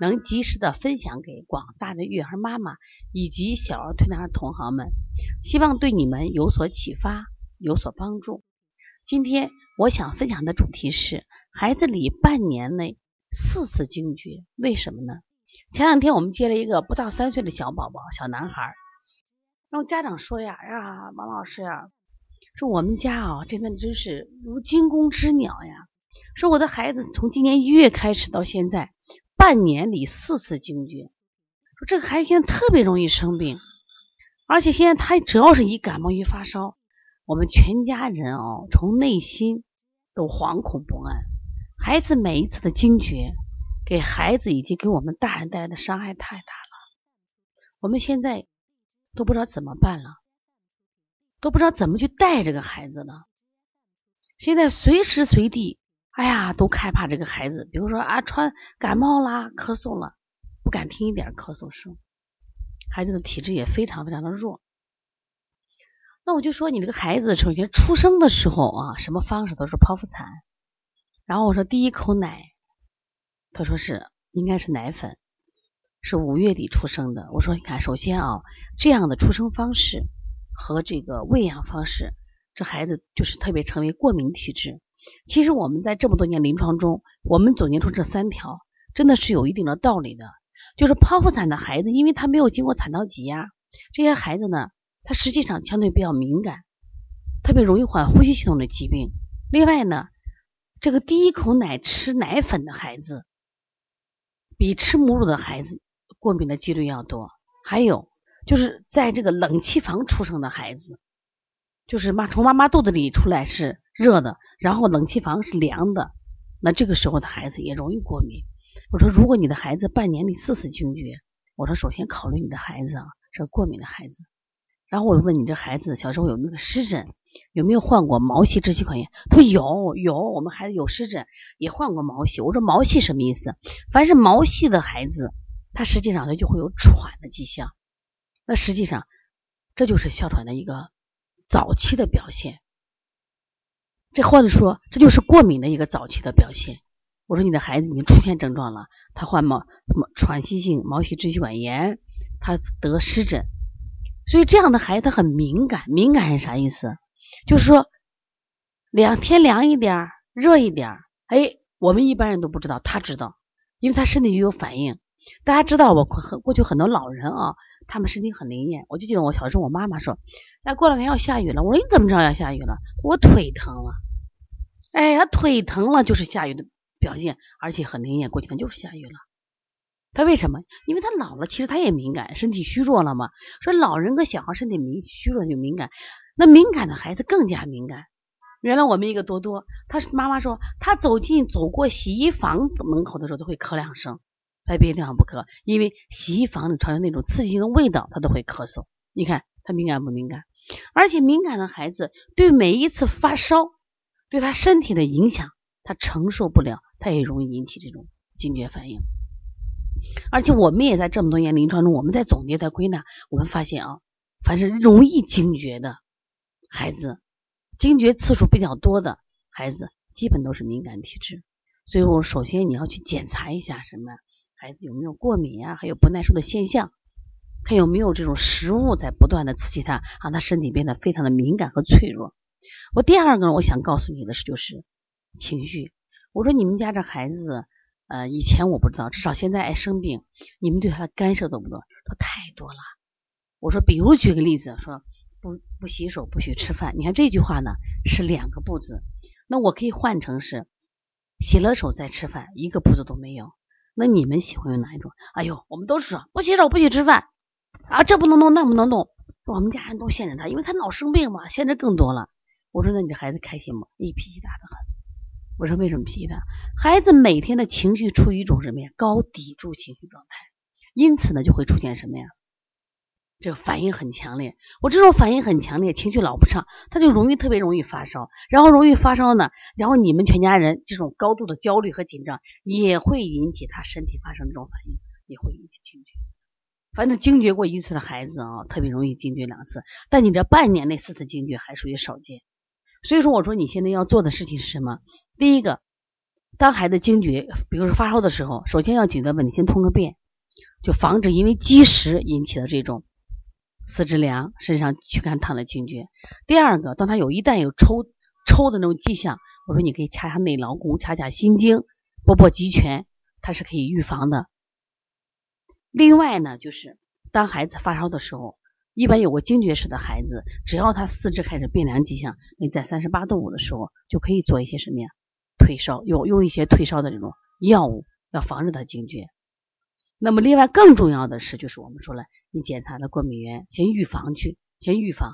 能及时的分享给广大的育儿妈妈以及小儿推拿的同行们，希望对你们有所启发，有所帮助。今天我想分享的主题是孩子里半年内四次惊厥，为什么呢？前两天我们接了一个不到三岁的小宝宝，小男孩，然后家长说呀呀，王老师呀，说我们家啊，真的真是如惊弓之鸟呀，说我的孩子从今年一月开始到现在。半年里四次惊厥，说这个孩子现在特别容易生病，而且现在他只要是一感冒一发烧，我们全家人哦从内心都惶恐不安。孩子每一次的惊厥，给孩子以及给我们大人带来的伤害太大了。我们现在都不知道怎么办了，都不知道怎么去带这个孩子了。现在随时随地。哎呀，都害怕这个孩子，比如说啊，传感冒啦、咳嗽了，不敢听一点咳嗽声。孩子的体质也非常非常的弱。那我就说，你这个孩子首先出生的时候啊，什么方式都是剖腹产。然后我说第一口奶，他说是应该是奶粉，是五月底出生的。我说你看，首先啊，这样的出生方式和这个喂养方式，这孩子就是特别成为过敏体质。其实我们在这么多年临床中，我们总结出这三条，真的是有一定的道理的。就是剖腹产的孩子，因为他没有经过产道挤压，这些孩子呢，他实际上相对比较敏感，特别容易患呼吸系统的疾病。另外呢，这个第一口奶吃奶粉的孩子，比吃母乳的孩子过敏的几率要多。还有就是在这个冷气房出生的孩子，就是妈从妈妈肚子里出来是。热的，然后冷气房是凉的，那这个时候的孩子也容易过敏。我说，如果你的孩子半年里四次惊厥，我说首先考虑你的孩子啊，是过敏的孩子。然后我就问你这孩子小时候有没有湿疹，有没有患过毛细支气管炎？他说有，有，我们孩子有湿疹，也患过毛细。我说毛细什么意思？凡是毛细的孩子，他实际上他就会有喘的迹象。那实际上这就是哮喘的一个早期的表现。这或者说，这就是过敏的一个早期的表现。我说你的孩子已经出现症状了，他患毛什么喘息性毛细支气管炎，他得湿疹，所以这样的孩子他很敏感。敏感是啥意思？就是说两天凉一点，热一点，哎，我们一般人都不知道，他知道，因为他身体就有反应。大家知道，我很过去很多老人啊，他们身体很灵验。我就记得我小时候，我妈妈说，哎，过两天要下雨了。我说你怎么知道要下雨了？我腿疼了。哎，他腿疼了就是下雨的表现，而且很灵验，过几天就是下雨了。他为什么？因为他老了，其实他也敏感，身体虚弱了嘛。说老人跟小孩身体敏虚弱就敏感，那敏感的孩子更加敏感。原来我们一个多多，他妈妈说他走进走过洗衣房门口的时候都会咳两声，在别的地方不咳，因为洗衣房里传有那种刺激性的味道，他都会咳嗽。你看他敏感不敏感？而且敏感的孩子对每一次发烧。对他身体的影响，他承受不了，他也容易引起这种惊厥反应。而且我们也在这么多年临床中，我们在总结、在归纳，我们发现啊，凡是容易惊厥的孩子，惊厥次数比较多的孩子，基本都是敏感体质。所以我首先你要去检查一下什么，孩子有没有过敏啊，还有不耐受的现象，看有没有这种食物在不断的刺激他，让他身体变得非常的敏感和脆弱。我第二个，我想告诉你的是，就是情绪。我说你们家这孩子，呃，以前我不知道，至少现在爱生病，你们对他的干涉多不多？说太多了。我说，比如举个例子，说不不洗手，不许吃饭。你看这句话呢，是两个不字，那我可以换成是洗了手再吃饭，一个不字都没有。那你们喜欢用哪一种？哎呦，我们都是说不洗手，不许吃饭啊，这不能动，那不能动。我们家人都限制他，因为他老生病嘛，限制更多了。我说：“那你这孩子开心吗？你脾气大的很。”我说：“为什么脾气大？孩子每天的情绪处于一种什么呀？高抵触情绪状态，因此呢，就会出现什么呀？这个反应很强烈。我这种反应很强烈，情绪老不畅，他就容易特别容易发烧，然后容易发烧呢，然后你们全家人这种高度的焦虑和紧张，也会引起他身体发生这种反应，也会引起惊厥。反正惊厥过一次的孩子啊，特别容易惊厥两次，但你这半年内四次惊厥还属于少见。所以说，我说你现在要做的事情是什么？第一个，当孩子惊厥，比如说发烧的时候，首先要解决问题，先通个便，就防止因为积食引起的这种四肢凉、身上躯干烫的惊厥。第二个，当他有一旦有抽抽的那种迹象，我说你可以掐掐内劳宫、掐掐心经、拨拨极泉，它是可以预防的。另外呢，就是当孩子发烧的时候，一般有过惊厥史的孩子，只要他四肢开始变凉迹象，你在三十八度五的时候，就可以做一些什么呀？退烧，用用一些退烧的这种药物，要防止他惊厥。那么，另外更重要的是，就是我们说了，你检查了过敏源，先预防去，先预防。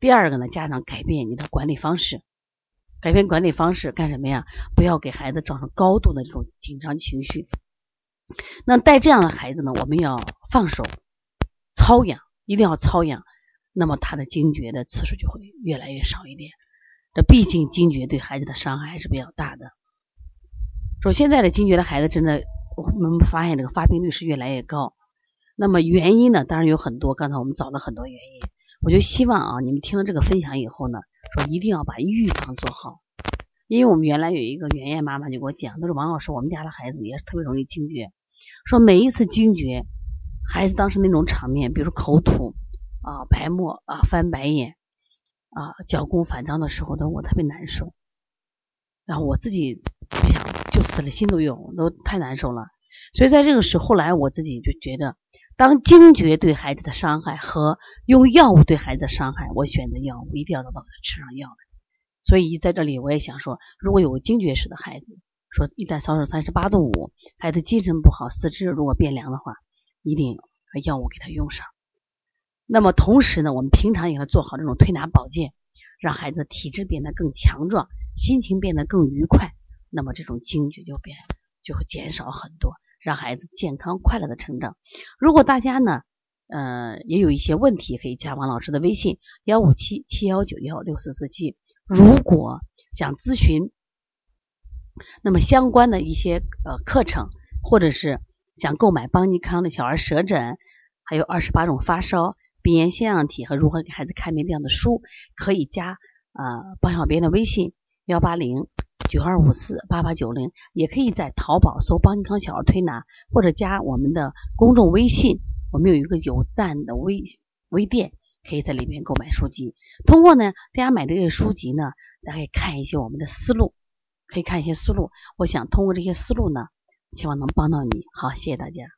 第二个呢，家长改变你的管理方式，改变管理方式干什么呀？不要给孩子造成高度的这种紧张情绪。那带这样的孩子呢，我们要放手操养，一定要操养，那么他的惊厥的次数就会越来越少一点。这毕竟惊厥对孩子的伤害还是比较大的。说现在的惊厥的孩子真的，我们发现这个发病率是越来越高。那么原因呢，当然有很多，刚才我们找了很多原因。我就希望啊，你们听了这个分享以后呢，说一定要把预防做好。因为我们原来有一个圆圆妈妈就给我讲，她说王老师，我们家的孩子也是特别容易惊厥。说每一次惊厥，孩子当时那种场面，比如口吐啊、白沫啊、翻白眼啊、脚弓反张的时候，都我特别难受。然后我自己不想就死了心都有，都太难受了。所以在这个时候，后来我自己就觉得，当惊厥对孩子的伤害和用药物对孩子的伤害，我选择药物，一定要到吃上药来。所以在这里，我也想说，如果有惊厥史的孩子。说一旦烧到三十八度五，孩子精神不好，四肢如果变凉的话，一定把药物给他用上。那么同时呢，我们平常也要做好这种推拿保健，让孩子体质变得更强壮，心情变得更愉快，那么这种惊厥就变就会减少很多，让孩子健康快乐的成长。如果大家呢，呃，也有一些问题，可以加王老师的微信幺五七七幺九幺六四四七。如果想咨询。那么相关的一些呃课程，或者是想购买邦尼康的小儿舌诊，还有二十八种发烧、鼻炎腺样体和如何给孩子看病这样的书，可以加呃邦小编的微信幺八零九二五四八八九零，也可以在淘宝搜邦尼康小儿推拿，或者加我们的公众微信，我们有一个有赞的微微店，可以在里面购买书籍。通过呢，大家买这些书籍呢，大家可以看一些我们的思路。可以看一些思路，我想通过这些思路呢，希望能帮到你。好，谢谢大家。